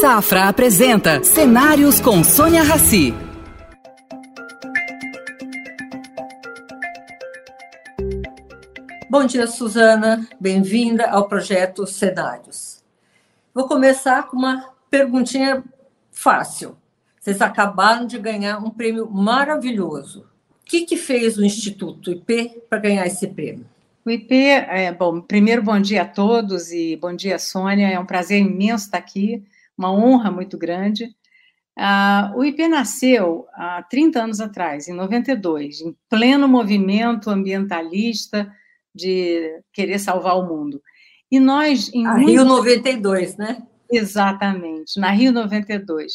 Safra apresenta Cenários com Sônia Rassi. Bom dia, Suzana. Bem-vinda ao projeto Cenários. Vou começar com uma perguntinha fácil. Vocês acabaram de ganhar um prêmio maravilhoso. O que, que fez o Instituto IP para ganhar esse prêmio? O IP, é, bom, primeiro bom dia a todos e bom dia, Sônia. É um prazer imenso estar aqui, uma honra muito grande. Uh, o IP nasceu há 30 anos atrás, em 92, em pleno movimento ambientalista de querer salvar o mundo. E nós. Em a muito... Rio 92, né? Exatamente, na Rio 92.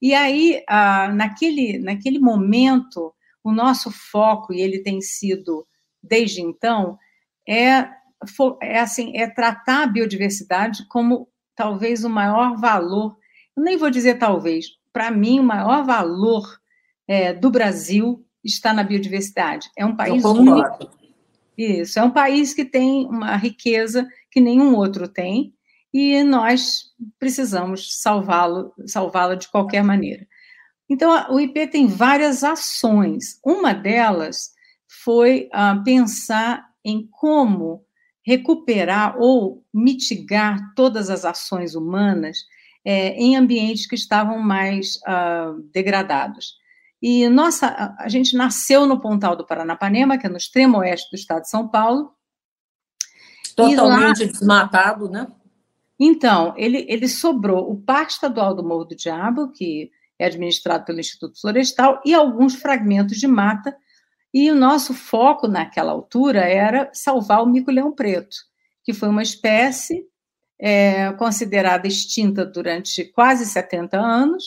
E aí, uh, naquele, naquele momento, o nosso foco, e ele tem sido desde então, é, é assim, é tratar a biodiversidade como talvez o maior valor, eu nem vou dizer talvez, para mim o maior valor é, do Brasil está na biodiversidade. É um país único. Isso, é um país que tem uma riqueza que nenhum outro tem e nós precisamos salvá-lo, salvá-la de qualquer maneira. Então, o IP tem várias ações. Uma delas foi uh, pensar em como recuperar ou mitigar todas as ações humanas é, em ambientes que estavam mais uh, degradados. E nossa, a gente nasceu no Pontal do Paranapanema, que é no extremo oeste do estado de São Paulo. Totalmente lá, desmatado, né? Então, ele, ele sobrou o Parque Estadual do Morro do Diabo, que é administrado pelo Instituto Florestal, e alguns fragmentos de mata e o nosso foco naquela altura era salvar o mico-leão preto, que foi uma espécie é, considerada extinta durante quase 70 anos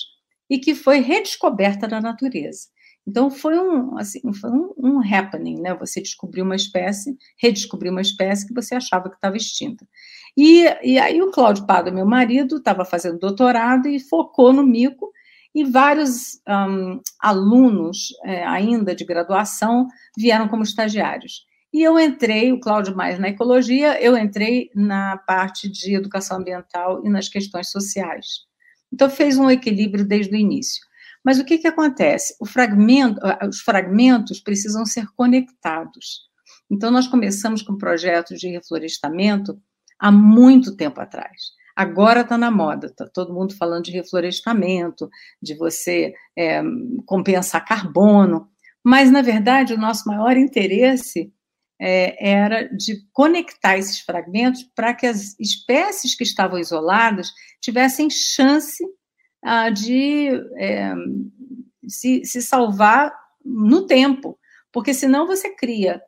e que foi redescoberta na natureza. Então foi um, assim, foi um, um happening, né? Você descobriu uma espécie, redescobriu uma espécie que você achava que estava extinta. E, e aí o Cláudio Pado, meu marido, estava fazendo doutorado e focou no mico e vários um, alunos, é, ainda de graduação, vieram como estagiários. E eu entrei, o Cláudio mais na ecologia, eu entrei na parte de educação ambiental e nas questões sociais. Então, fez um equilíbrio desde o início. Mas o que, que acontece? Fragmento, os fragmentos precisam ser conectados. Então, nós começamos com projetos de reflorestamento há muito tempo atrás. Agora está na moda, está todo mundo falando de reflorestamento, de você é, compensar carbono, mas, na verdade, o nosso maior interesse é, era de conectar esses fragmentos para que as espécies que estavam isoladas tivessem chance ah, de é, se, se salvar no tempo, porque senão você cria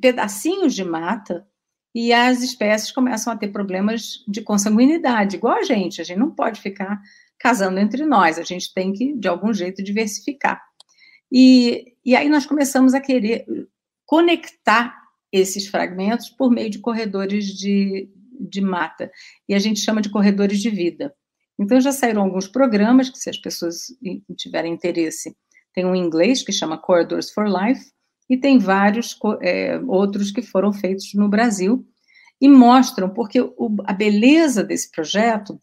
pedacinhos de mata e as espécies começam a ter problemas de consanguinidade, igual a gente. A gente não pode ficar casando entre nós, a gente tem que, de algum jeito, diversificar. E, e aí nós começamos a querer conectar esses fragmentos por meio de corredores de, de mata, e a gente chama de corredores de vida. Então já saíram alguns programas que, se as pessoas tiverem interesse, tem um inglês que chama Corridors for Life, e tem vários é, outros que foram feitos no Brasil e mostram, porque o, a beleza desse projeto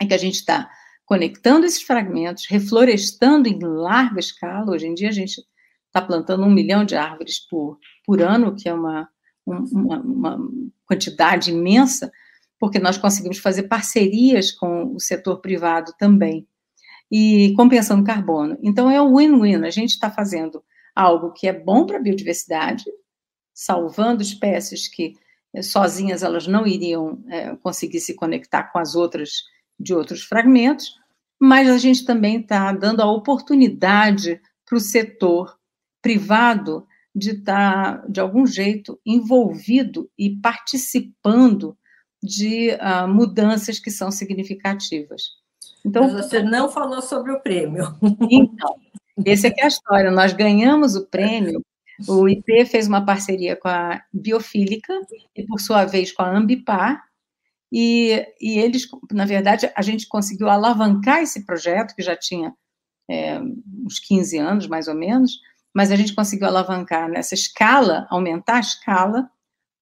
é que a gente está conectando esses fragmentos, reflorestando em larga escala. Hoje em dia a gente está plantando um milhão de árvores por, por ano, que é uma, uma, uma quantidade imensa, porque nós conseguimos fazer parcerias com o setor privado também e compensando carbono. Então é um win-win. A gente está fazendo algo que é bom para a biodiversidade, salvando espécies que eh, sozinhas elas não iriam é, conseguir se conectar com as outras de outros fragmentos, mas a gente também está dando a oportunidade para o setor privado de estar, tá, de algum jeito, envolvido e participando de uh, mudanças que são significativas. Então, Mas você não falou sobre o prêmio. Então, essa é que é a história. Nós ganhamos o prêmio. O IP fez uma parceria com a Biofílica e, por sua vez, com a Ambipar. E, e eles, na verdade, a gente conseguiu alavancar esse projeto, que já tinha é, uns 15 anos, mais ou menos, mas a gente conseguiu alavancar nessa escala, aumentar a escala,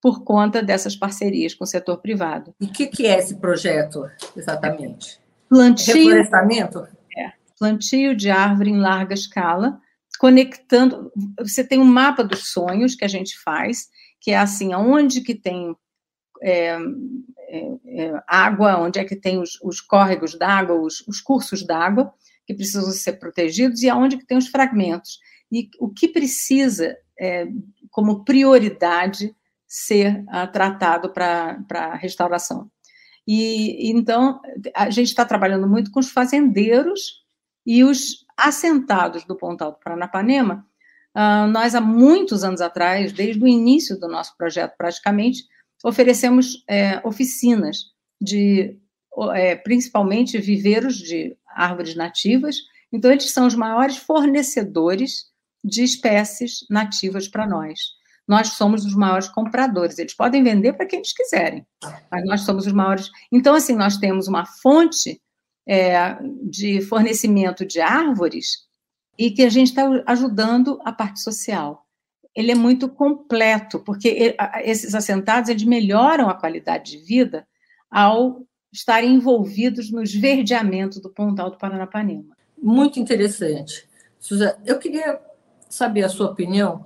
por conta dessas parcerias com o setor privado. E o que, que, é esse projeto, exatamente? plantio. Reflorestamento? Plantio de árvore em larga escala, conectando. Você tem um mapa dos sonhos que a gente faz, que é assim, aonde que tem é, é, é, água, onde é que tem os, os córregos d'água, os, os cursos d'água que precisam ser protegidos e aonde que tem os fragmentos. E o que precisa, é, como prioridade, ser uh, tratado para restauração. E então a gente está trabalhando muito com os fazendeiros e os assentados do Pontal do Paranapanema. Uh, nós, há muitos anos atrás, desde o início do nosso projeto, praticamente, oferecemos é, oficinas de, é, principalmente, viveiros de árvores nativas. Então, eles são os maiores fornecedores de espécies nativas para nós nós somos os maiores compradores. Eles podem vender para quem eles quiserem, mas nós somos os maiores. Então, assim, nós temos uma fonte é, de fornecimento de árvores e que a gente está ajudando a parte social. Ele é muito completo, porque esses assentados eles melhoram a qualidade de vida ao estarem envolvidos no esverdeamento do Pontal do Paranapanema. Muito interessante. Suzana, eu queria saber a sua opinião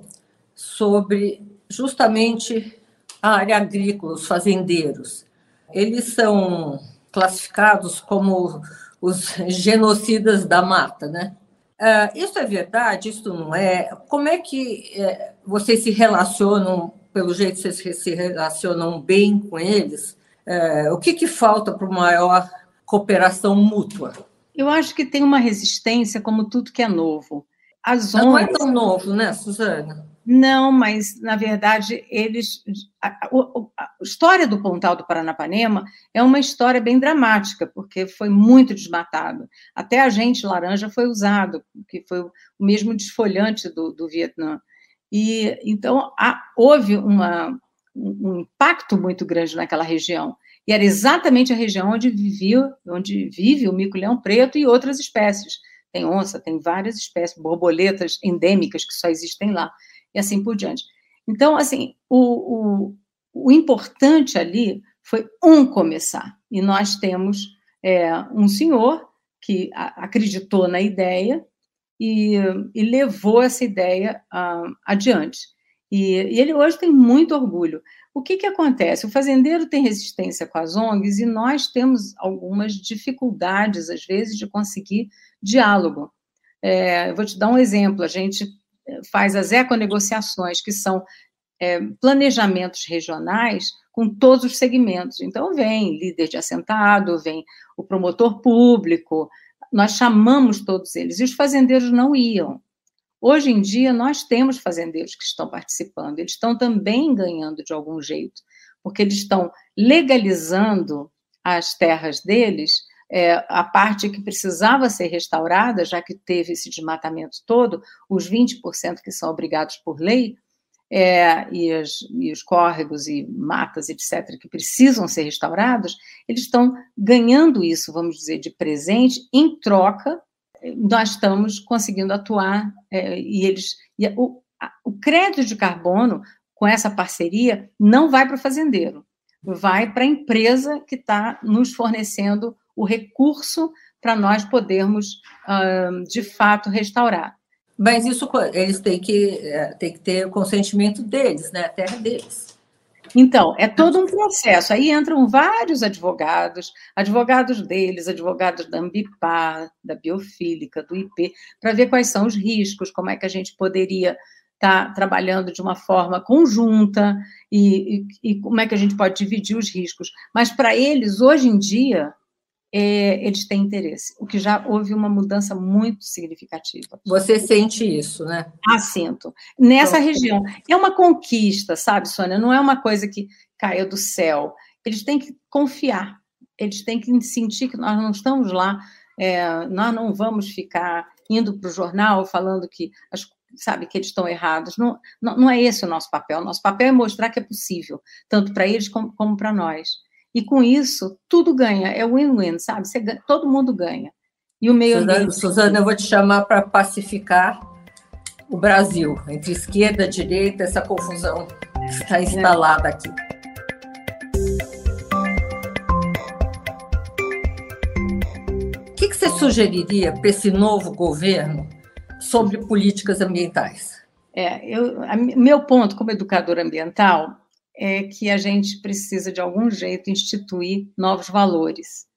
sobre justamente a área agrícola, os fazendeiros. Eles são classificados como os genocidas da mata, né? Uh, isso é verdade? Isso não é? Como é que é, vocês se relacionam, pelo jeito vocês se relacionam bem com eles? Uh, o que, que falta para uma maior cooperação mútua? Eu acho que tem uma resistência, como tudo que é novo. As Não é tão novo, né, Suzana? Não, mas na verdade eles a, a, a, história do Pontal do Paranapanema é uma história bem dramática, porque foi muito desmatado. Até a gente laranja foi usado, que foi o mesmo desfolhante do, do Vietnã. E então houve uma, um impacto muito grande naquela região. E era exatamente a região onde vivia, onde vive o mico-leão preto e outras espécies. Tem onça, tem várias espécies, borboletas endêmicas que só existem lá e assim por diante. Então, assim, o, o, o importante ali foi um começar. E nós temos é, um senhor que a, acreditou na ideia e, e levou essa ideia uh, adiante. E, e, ele hoje tem muito orgulho. O que, que acontece? O fazendeiro tem resistência com as ONGs e nós temos algumas dificuldades, às vezes, de conseguir diálogo. É, eu vou te dar um exemplo. A gente faz as econegociações, que são é, planejamentos regionais com todos os segmentos. Então, vem líder de assentado, vem o promotor público, nós chamamos todos eles, e os fazendeiros não iam. Hoje em dia, nós temos fazendeiros que estão participando, eles estão também ganhando de algum jeito, porque eles estão legalizando as terras deles é, a parte que precisava ser restaurada, já que teve esse desmatamento todo, os 20% que são obrigados por lei, é, e, as, e, os córregos e matas, etc., que precisam ser restaurados, eles estão ganhando isso, vamos dizer, de presente, em troca, nós estamos conseguindo atuar, é, e eles. E o, a, o crédito de carbono, com essa parceria, não vai para o fazendeiro, vai para a empresa que está nos fornecendo o recurso para nós podermos, de fato, restaurar. Mas isso eles têm que, é, têm que ter o consentimento deles, né? A terra deles. Então, é todo um processo. Aí entram vários advogados, advogados deles, advogados da Ambipar, da Biofílica, do IP, para ver quais são os riscos, como é que a gente poderia estar tá trabalhando de uma forma conjunta e, e, e como é que a gente pode dividir os riscos. Mas para eles, hoje em dia, é, eles têm interesse, o que já houve uma mudança muito significativa. Você sente isso, né? Ah, sinto. Nessa então, região. É uma conquista, sabe, Sônia? Não é uma coisa que caiu do céu. Eles têm que confiar, eles têm que sentir que nós não estamos lá, é, nós não vamos ficar indo para o jornal falando que as sabe que eles estão errados. Não, não, não, é esse o nosso papel. Nosso papel é mostrar que é possível, tanto para eles como, como para nós. E com isso, tudo ganha, é win-win, sabe? Ganha, todo mundo ganha. E o meio Suzana, ambiente. Suzana, eu vou te chamar para pacificar o Brasil, entre esquerda e direita, essa confusão que está instalada aqui. O que, que você sugeriria para esse novo governo sobre políticas ambientais? É, eu, a, meu ponto como educador ambiental é que a gente precisa de algum jeito instituir novos valores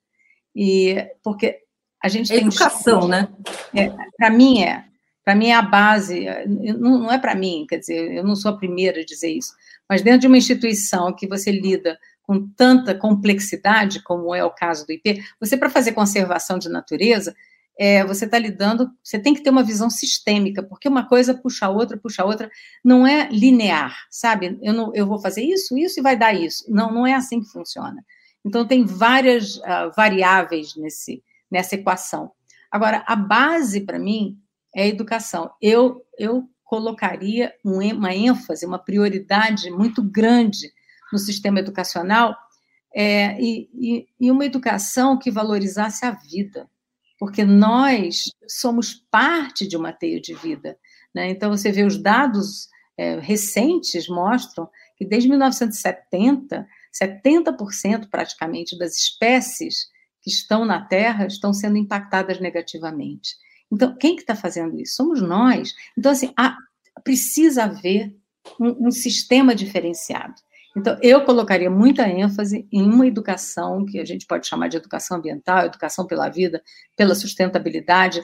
e porque a gente é tem educação, né? É, para mim é, para mim é a base. Não, não é para mim, quer dizer, eu não sou a primeira a dizer isso, mas dentro de uma instituição que você lida com tanta complexidade, como é o caso do IP, você, para fazer conservação de natureza, é, você está lidando, você tem que ter uma visão sistêmica, porque uma coisa puxa a outra, puxa a outra, não é linear, sabe? Eu, não, eu vou fazer isso, isso e vai dar isso. Não, não é assim que funciona. Então, tem várias uh, variáveis nesse, nessa equação. Agora, a base, para mim, é a educação. Eu, eu colocaria uma ênfase, uma prioridade muito grande no sistema educacional é, e, e, uma educação que valorizasse a vida, porque nós somos parte de uma teia de vida. Né? Então, você vê os dados é, recentes mostram que desde 1970, 70% praticamente das espécies que estão na Terra estão sendo impactadas negativamente. Então, quem que está fazendo isso? Somos nós. Então, assim, há, precisa haver um, um sistema diferenciado. Então, eu colocaria muita ênfase em uma educação que a gente pode chamar de educação ambiental, educação pela vida, pela sustentabilidade.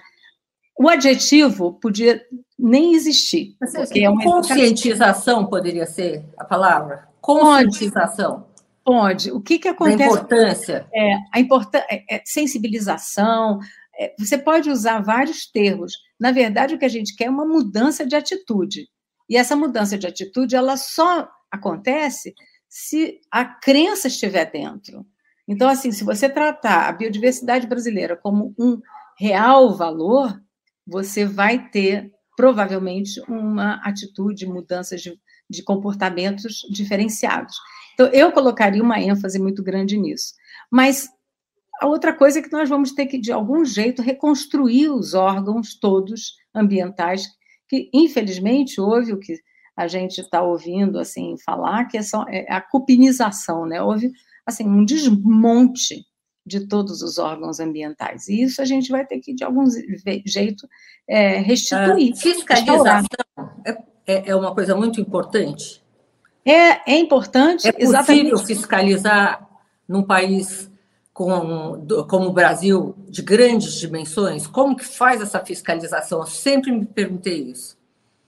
O adjetivo podia nem existir. Porque é uma conscientização educação. poderia ser a palavra? Conscientização. Pode. O que, que acontece? A importância. É, a importância, é, é, sensibilização. É, você pode usar vários termos. Na verdade, o que a gente quer é uma mudança de atitude. E essa mudança de atitude, ela só acontece se a crença estiver dentro. Então, assim, se você tratar a biodiversidade brasileira como um real valor, você vai ter provavelmente uma atitude, mudanças de, de comportamentos diferenciados. Então, eu colocaria uma ênfase muito grande nisso. Mas a outra coisa é que nós vamos ter que, de algum jeito, reconstruir os órgãos todos ambientais, que, infelizmente, houve o que a gente está ouvindo assim falar, que é, só, é a cupinização, né? Houve assim um desmonte de todos os órgãos ambientais. E isso a gente vai ter que, de algum jeito, é, restituir. A fiscalização é, é, é uma coisa muito importante. É, é importante. É possível exatamente. fiscalizar num país com, como o Brasil, de grandes dimensões? Como que faz essa fiscalização? Eu sempre me perguntei isso.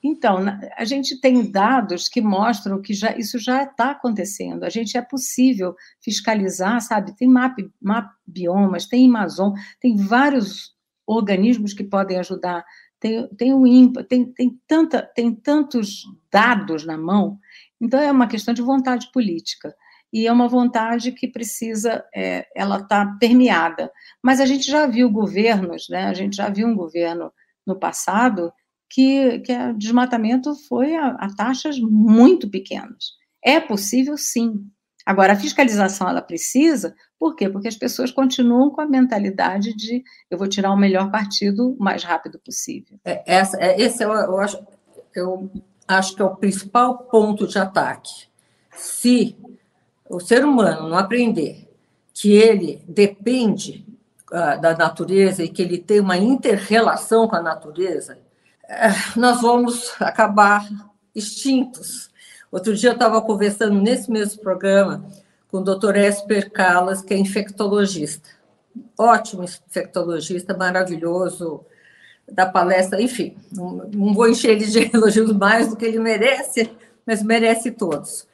Então, a gente tem dados que mostram que já, isso já está acontecendo. A gente é possível fiscalizar, sabe? Tem map, map biomas, tem Amazon, tem vários organismos que podem ajudar. Tem, tem o INPA, tem, tem, tanta, tem tantos dados na mão. Então, é uma questão de vontade política. E é uma vontade que precisa, é, ela está permeada. Mas a gente já viu governos, né? A gente já viu um governo no passado que, que o desmatamento foi a, a taxas muito pequenas. É possível, sim. Agora, a fiscalização ela precisa, por quê? Porque as pessoas continuam com a mentalidade de eu vou tirar o melhor partido o mais rápido possível. É, essa, é, esse é, eu, acho, eu acho que é o principal ponto de ataque. Se o ser humano não aprender que ele depende uh, da natureza e que ele tem uma inter-relação com a natureza, é, nós vamos acabar extintos. Outro dia eu estava conversando nesse mesmo programa com o Dr. Esper Calas, que é infectologista. Ótimo infectologista, maravilhoso, da palestra, enfim, não vou encher ele de elogios mais do que ele merece, mas merece todos.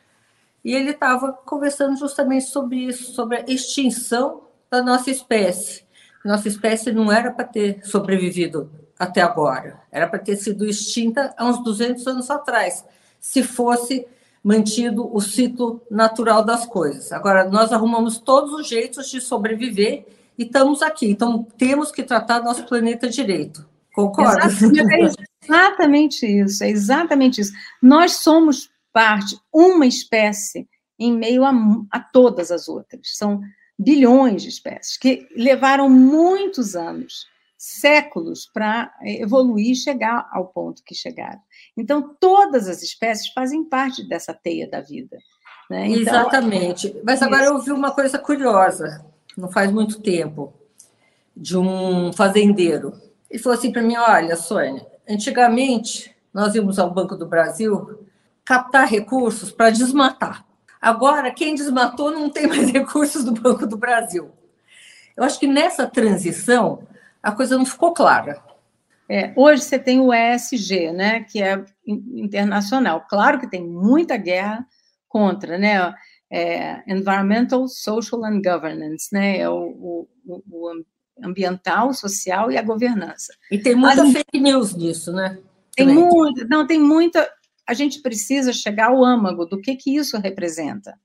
E ele estava conversando justamente sobre isso, sobre a extinção da nossa espécie. Nossa espécie não era para ter sobrevivido até agora. Era para ter sido extinta há uns 200 anos atrás, se fosse mantido o ciclo natural das coisas. Agora, nós arrumamos todos os jeitos de sobreviver e estamos aqui. Então, temos que tratar nosso planeta direito. Concorda? Exatamente, é exatamente isso, é exatamente isso. Nós somos parte, uma espécie, em meio a, a todas as outras. São bilhões de espécies que levaram muitos anos séculos para evoluir e chegar ao ponto que chegaram. Então, todas as espécies fazem parte dessa teia da vida. Né? Então, Exatamente. Mas agora eu ouvi uma coisa curiosa, não faz muito tempo. de um fazendeiro. Ele falou assim para mim: Olha, Sônia, antigamente nós íamos ao Banco do Brasil captar recursos para desmatar. Agora, quem desmatou não tem mais recursos do Banco do Brasil. Eu acho que nessa transição a coisa não ficou clara. É, hoje você tem o ESG, né, que é internacional. Claro que tem muita guerra contra, né? É, environmental, social and governance, né? É o, o, o, ambiental, social e a governança. E tem muita Mas, fake news nisso, né? Tem muita, não, tem muita. A gente precisa chegar ao âmago do que, que isso representa.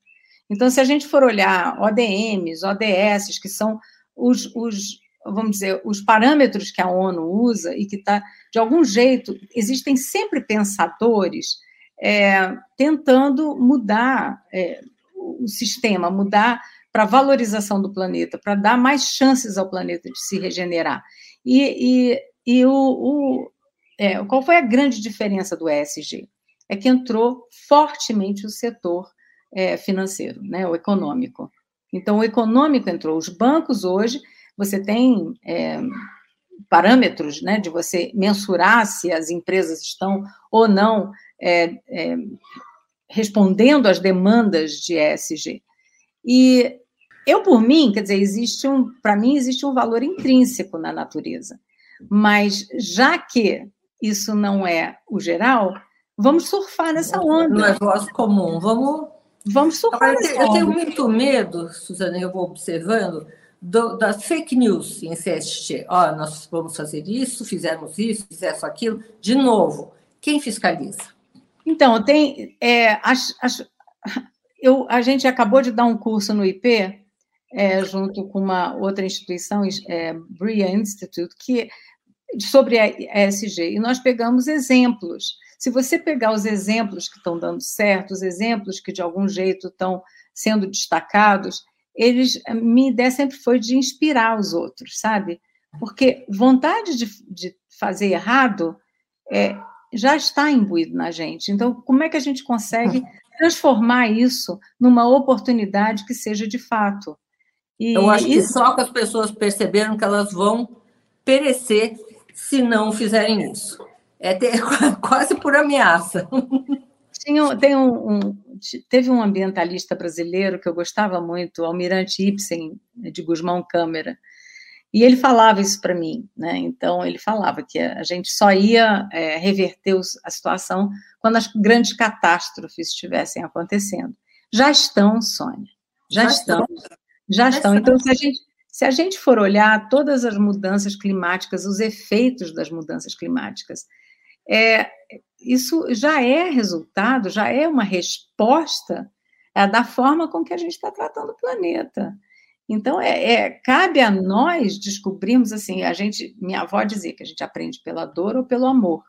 Então, se a gente for olhar ODMs, ODS, que são os, os vamos dizer, os parâmetros que a ONU usa e que está, de algum jeito, existem sempre pensadores é, tentando mudar é, o sistema, mudar para valorização do planeta, para dar mais chances ao planeta de se regenerar. E, e, e o, o é, qual foi a grande diferença do ESG? É que entrou fortemente o setor é, financeiro, né, o econômico. Então, o econômico entrou. Os bancos hoje você tem é, parâmetros né, de você mensurar se as empresas estão ou não é, é, respondendo às demandas de ESG. E eu, por mim, quer dizer, existe um, para mim, existe um valor intrínseco na natureza. Mas já que isso não é o geral, vamos surfar nessa onda. Não é voz comum, vamos. Vamos surfar Agora, eu, onda. Eu tenho muito medo, Suzana, eu vou observando, do, das fake news em CST. Ó, nós vamos fazer isso, fizemos isso, fizemos aquilo. De novo, quem fiscaliza? Então, tem. É, eu, a gente acabou de dar um curso no IP, é, junto com uma outra instituição, é, Bria Institute, que, sobre a ESG, e nós pegamos exemplos. Se você pegar os exemplos que estão dando certo, os exemplos que de algum jeito estão sendo destacados, eles, a minha ideia sempre foi de inspirar os outros, sabe? Porque vontade de, de fazer errado é, já está imbuído na gente. Então, como é que a gente consegue transformar isso numa oportunidade que seja de fato? E Eu acho que só que as pessoas perceberam que elas vão perecer se não fizerem isso. É ter, quase por ameaça. Tinha, tem um, um, teve um ambientalista brasileiro que eu gostava muito, Almirante Ibsen, de Guzmão Câmara, e ele falava isso para mim, né? Então, ele falava que a gente só ia é, reverter a situação quando as grandes catástrofes estivessem acontecendo. Já estão, Sônia, já, já estão. estão. Já estão. Então, se a, gente, se a gente for olhar todas as mudanças climáticas, os efeitos das mudanças climáticas, é, isso já é resultado, já é uma resposta é, da forma com que a gente está tratando o planeta. Então, é, é, cabe a nós descobrirmos, assim, a gente, minha avó dizia que a gente aprende pela dor ou pelo amor.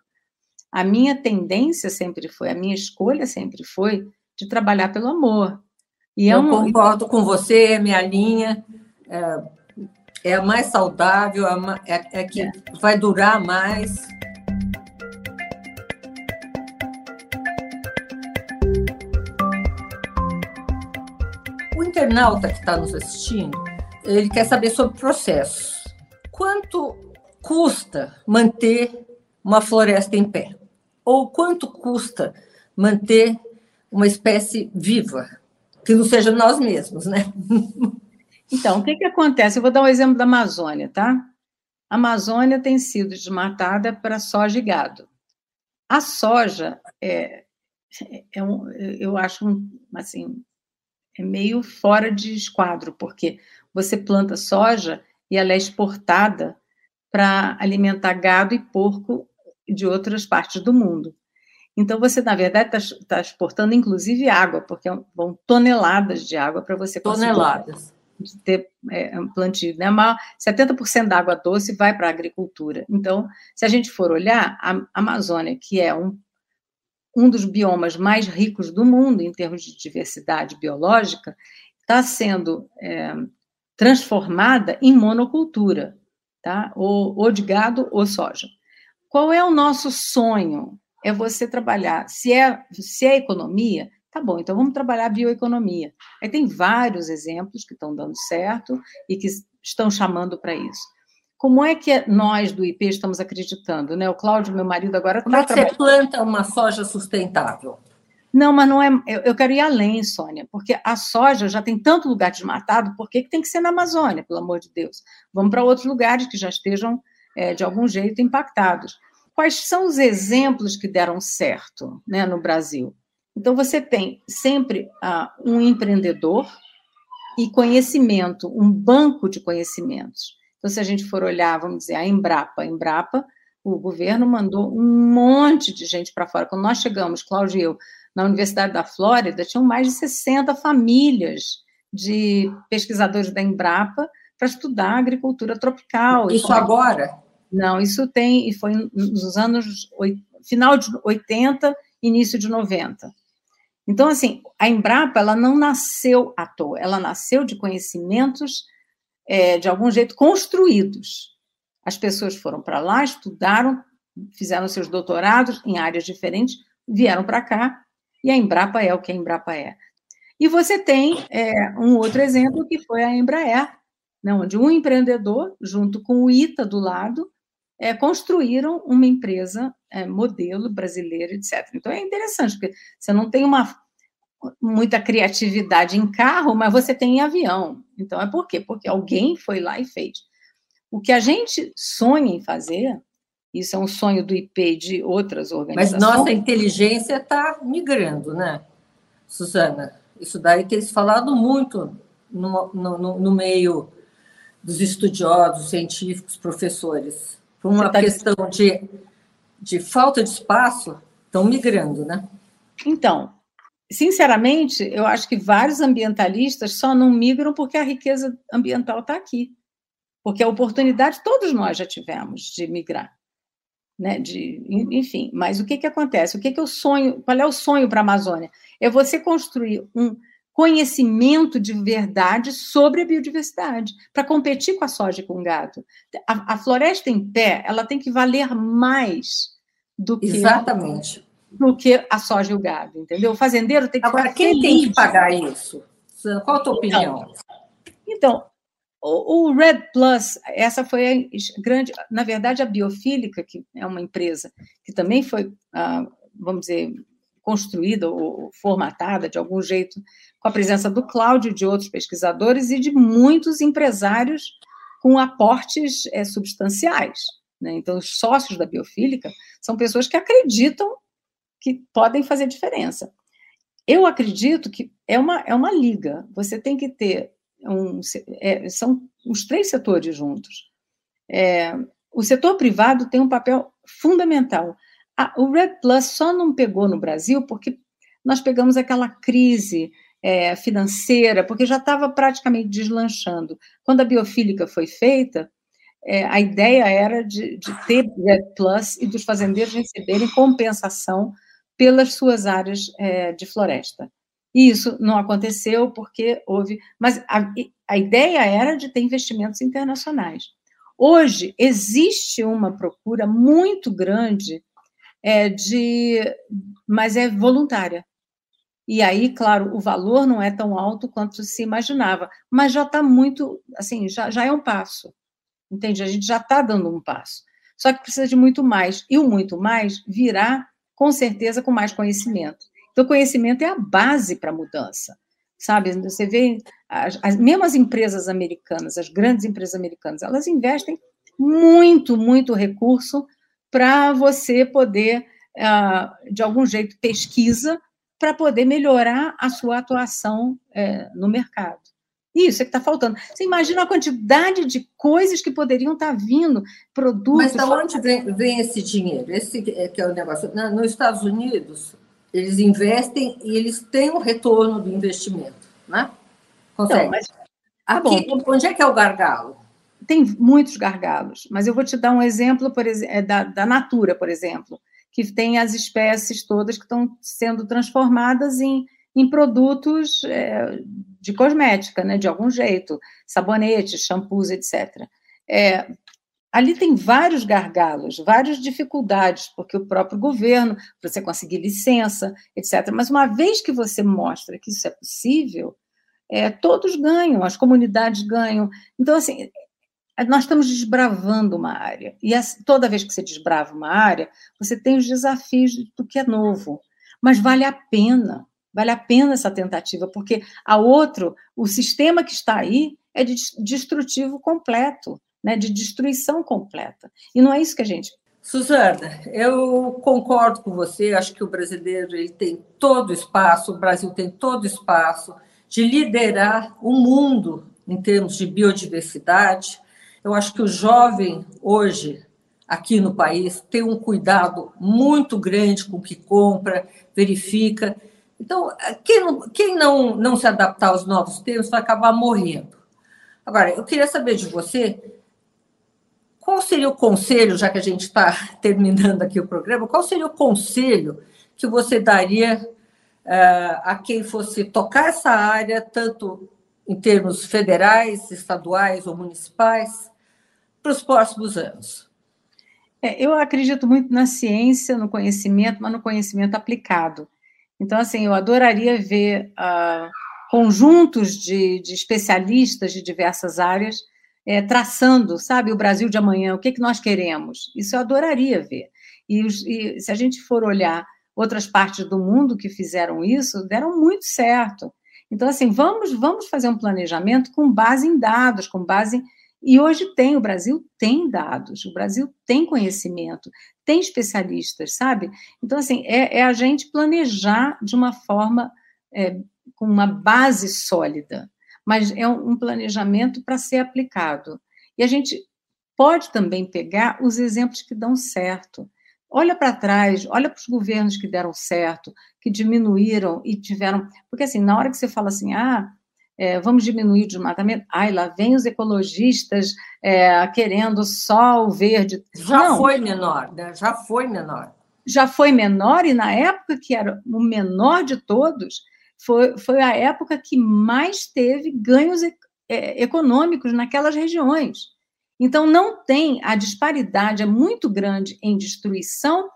A minha tendência sempre foi, a minha escolha sempre foi de trabalhar pelo amor. E é Eu um... concordo com você, é minha linha é, é a mais saudável, é, é que é. vai durar mais. Internauta que está nos assistindo, ele quer saber sobre processos. Quanto custa manter uma floresta em pé? Ou quanto custa manter uma espécie viva, que não seja nós mesmos, né? Então, o que, que acontece? Eu vou dar um exemplo da Amazônia, tá? A Amazônia tem sido desmatada para soja e gado. A soja é, é um, eu acho um, assim, é meio fora de esquadro, porque você planta soja e ela é exportada para alimentar gado e porco de outras partes do mundo. Então, você, na verdade, está tá exportando, inclusive, água, porque vão toneladas de água para você toneladas. ter é, um plantio. Né? 70% da água doce vai para a agricultura. Então, se a gente for olhar, a Amazônia, que é um um dos biomas mais ricos do mundo em termos de diversidade biológica, está sendo é, transformada em monocultura, tá? Ou, ou de gado ou soja. Qual é o nosso sonho? É você trabalhar. Se é, se é economia, tá bom, então vamos trabalhar bioeconomia. Aí tem vários exemplos que estão dando certo e que estão chamando para isso. Como é que nós do IP estamos acreditando, né? O Cláudio, meu marido, agora Como está é que você planta uma soja sustentável? Não, mas não é. Eu, eu, quero ir além, Sônia, porque a soja já tem tanto lugar desmatado, por que, que tem que ser na Amazônia, pelo amor de Deus? Vamos para outros lugares que já estejam, é, de algum jeito, impactados. Quais são os exemplos que deram certo né, no Brasil? Então, você tem sempre ah, um empreendedor e conhecimento, um banco de conhecimentos. Então, se a gente for olhar, vamos dizer, a Embrapa, a Embrapa, o governo mandou um monte de gente para fora. Quando nós chegamos, Cláudio e eu, na Universidade da Flórida, tinham mais de 60 famílias de pesquisadores da Embrapa para estudar agricultura tropical. Isso agora? Não, isso tem, e foi nos anos final de 80, início de 90. Então, assim, a Embrapa, ela não nasceu à toa, ela nasceu de conhecimentos, é, de algum jeito, construídos. As pessoas foram para lá, estudaram, fizeram seus doutorados em áreas diferentes, vieram para cá e a Embrapa é o que a Embrapa é. E você tem é, um outro exemplo que foi a Embraer, né, onde um empreendedor, junto com o ITA do lado, é, construíram uma empresa é, modelo brasileira, etc. Então é interessante, porque você não tem uma muita criatividade em carro, mas você tem em avião. Então é por quê? Porque alguém foi lá e fez. O que a gente sonha em fazer isso é um sonho do IP de outras organizações. Mas nossa inteligência está migrando, né, Suzana? Isso daí tem se falado muito no, no, no meio dos estudiosos, científicos, professores. Por uma tá questão de, de falta de espaço, estão migrando, né? Então, sinceramente, eu acho que vários ambientalistas só não migram porque a riqueza ambiental está aqui. Porque a oportunidade todos nós já tivemos de migrar né? De, enfim, mas o que, que acontece? O que, que eu sonho? Qual é o sonho para a Amazônia? É você construir um conhecimento de verdade sobre a biodiversidade, para competir com a soja e com o gado. A, a, floresta em pé, ela tem que valer mais do que Exatamente. Do que a soja e o gado, entendeu? O fazendeiro tem que Agora, quem tem que pagar isso? Qual a tua opinião? Então, então o, Red Plus, essa foi a grande, na verdade, a Biofílica, que é uma empresa que também foi, ah, vamos dizer, construída ou formatada de algum jeito com a presença do Cláudio, de outros pesquisadores e de muitos empresários com aportes é, substanciais. Né? Então, os sócios da Biofílica são pessoas que acreditam que podem fazer diferença. Eu acredito que é uma, é uma liga. Você tem que ter um, é, são os três setores juntos. É, o setor privado tem um papel fundamental. A, o Red Plus só não pegou no Brasil porque nós pegamos aquela crise é, financeira, porque já estava praticamente deslanchando. Quando a biofílica foi feita, é, a ideia era de, de, ter Red Plus e dos fazendeiros receberem compensação pelas suas áreas é, de floresta. E isso não aconteceu porque houve. Mas a, a ideia era de ter investimentos internacionais. Hoje, existe uma procura muito grande é, de. Mas é voluntária. E aí, claro, o valor não é tão alto quanto se imaginava, mas já está muito, assim, já, já é um passo, entende? A gente já está dando um passo. Só que precisa de muito mais, e o muito mais virá, com certeza, com mais conhecimento. Então, conhecimento é a base para a mudança, sabe? Você vê, as, as, mesmo as empresas americanas, as grandes empresas americanas, elas investem muito, muito recurso para você poder, uh, de algum jeito, pesquisa para poder melhorar a sua atuação uh, no mercado. Isso é que está faltando. Você imagina a quantidade de coisas que poderiam estar tá vindo, produtos. Mas de onde vem, vem, esse dinheiro? Esse é que é o negócio. Na, nos Estados Unidos, eles investem e eles têm um retorno do investimento, né? Consegue. Então, mas, tá Aqui, bom. onde é que é o gargalo? Tem muitos gargalos, mas eu vou te dar um exemplo por é da, da Natura, por exemplo, que tem as espécies todas que estão sendo transformadas em, em produtos é, de cosmética, né, de algum jeito, sabonetes, shampoos, etc. É, ali tem vários gargalos, várias dificuldades, porque o próprio governo, para você conseguir licença, etc. Mas uma vez que você mostra que isso é possível, é, todos ganham, as comunidades ganham. Então, assim, nós estamos desbravando uma área. E toda vez que você desbrava uma área, você tem os desafios do que é novo. Mas vale a pena, vale a pena essa tentativa, porque a outro, o sistema que está aí é de destrutivo completo, né, de destruição completa. E não é isso que a gente. Suzana, eu concordo com você, acho que o brasileiro ele tem todo espaço, o Brasil tem todo espaço de liderar o mundo em termos de biodiversidade. Eu acho que o jovem hoje aqui no país tem um cuidado muito grande com o que compra, verifica. Então, quem não, quem não, não se adaptar aos novos termos vai acabar morrendo. Agora, eu queria saber de você qual seria o conselho, já que a gente está terminando aqui o programa, qual seria o conselho que você daria uh, a quem fosse tocar essa área, tanto em termos federais, estaduais ou municipais, para os próximos anos? É, eu acredito muito na ciência, no conhecimento, mas no conhecimento aplicado. Então, assim, eu adoraria ver uh, conjuntos de, de, especialistas de diversas áreas é, traçando, sabe, o Brasil de amanhã, o que, que nós queremos. Isso eu adoraria ver. E, e se a gente for olhar outras partes do mundo que fizeram isso, deram muito certo. Então, assim, vamos, vamos fazer um planejamento com base em dados, com base. E hoje tem, o Brasil tem dados, o Brasil tem conhecimento, tem especialistas, sabe? Então, assim, é, é a gente planejar de uma forma é, com uma base sólida, mas é um, um planejamento para ser aplicado. E a gente pode também pegar os exemplos que dão certo. Olha para trás, olha para os governos que deram certo, que diminuíram e tiveram. Porque, assim, na hora que você fala assim, ah, é, vamos diminuir o desmatamento, ai, lá vem os ecologistas é, querendo só o verde. Já Não. foi menor, né? já foi menor. Já foi menor, e na época que era o menor de todos, foi, foi a época que mais teve ganhos é, econômicos naquelas regiões. Então, não tem, a disparidade é muito grande em destruição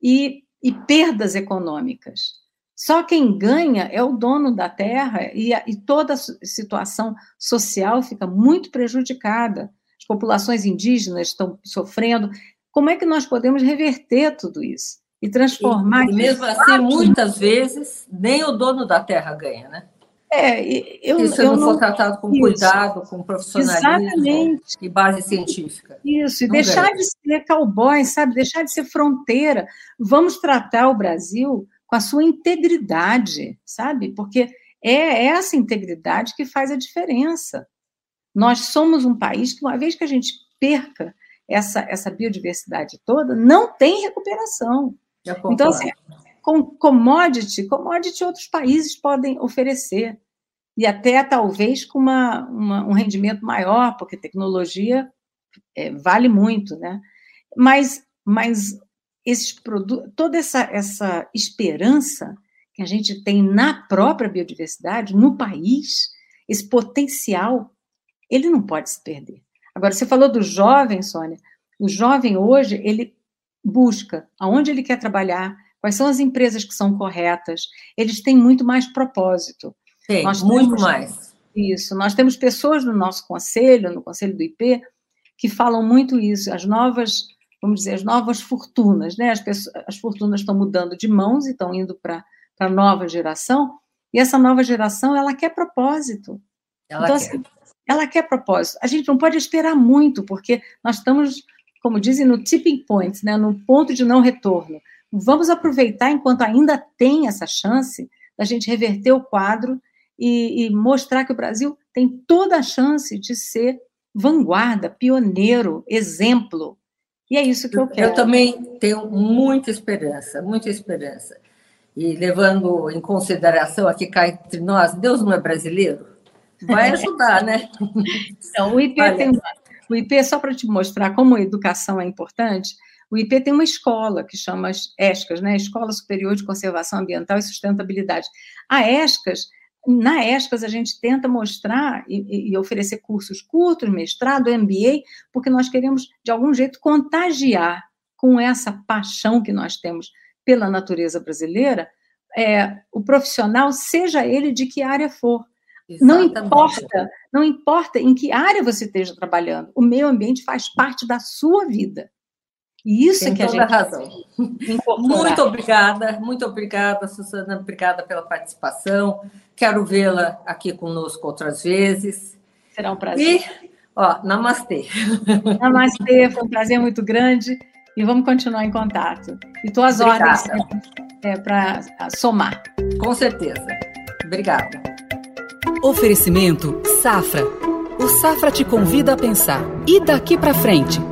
e, e perdas econômicas. Só quem ganha é o dono da terra e, a, e toda a situação social fica muito prejudicada. As populações indígenas estão sofrendo. Como é que nós podemos reverter tudo isso? E transformar. E, e mesmo assim, muitas vezes, nem o dono da terra ganha, né? É, eu, Isso eu não for tratado com isso. cuidado, com profissionalismo Exatamente. e base científica. Isso, e não deixar ganha. de ser cowboy, sabe? Deixar de ser fronteira. Vamos tratar o Brasil com a sua integridade, sabe? Porque é essa integridade que faz a diferença. Nós somos um país que, uma vez que a gente perca essa, essa biodiversidade toda, não tem recuperação. Então, assim, com commodity, commodity outros países podem oferecer. E até talvez com uma, uma um rendimento maior, porque tecnologia é, vale muito, né? Mas, mas esses produtos, toda essa, essa esperança que a gente tem na própria biodiversidade, no país, esse potencial, ele não pode se perder. Agora, você falou do jovem, Sônia. O jovem hoje, ele busca aonde ele quer trabalhar, Quais são as empresas que são corretas? Eles têm muito mais propósito. Tem, nós muito temos, mais. Isso. Nós temos pessoas no nosso conselho, no conselho do IP, que falam muito isso. As novas, vamos dizer, as novas fortunas, né? As, pessoas, as fortunas estão mudando de mãos e estão indo para a nova geração. E essa nova geração, ela quer propósito. Ela então, quer. Assim, ela quer propósito. A gente não pode esperar muito, porque nós estamos, como dizem, no tipping point, né? no ponto de não retorno. Vamos aproveitar enquanto ainda tem essa chance da gente reverter o quadro e, e mostrar que o Brasil tem toda a chance de ser vanguarda, pioneiro, exemplo. E é isso que eu quero. Eu também tenho muita esperança, muita esperança. E levando em consideração aqui cá entre nós, Deus não é brasileiro? Vai ajudar, né? Então, o IP tem o IP, só para te mostrar como a educação é importante, o IP tem uma escola que chama ESCAS, né? Escola Superior de Conservação Ambiental e Sustentabilidade. A ESCAS, na ESCAS, a gente tenta mostrar e, e oferecer cursos curtos, mestrado, MBA, porque nós queremos, de algum jeito, contagiar com essa paixão que nós temos pela natureza brasileira, é, o profissional, seja ele de que área for. Não importa, não importa em que área você esteja trabalhando, o meio ambiente faz parte da sua vida. E isso Tem é que a gente razão. Muito obrigada, muito obrigada, Susana, obrigada pela participação. Quero vê-la aqui conosco outras vezes. Será um prazer. E, ó, namastê. Namastê, foi um prazer muito grande e vamos continuar em contato. E tuas ordens é, para somar. Com certeza. Obrigada. Oferecimento Safra. O Safra te convida a pensar. E daqui para frente?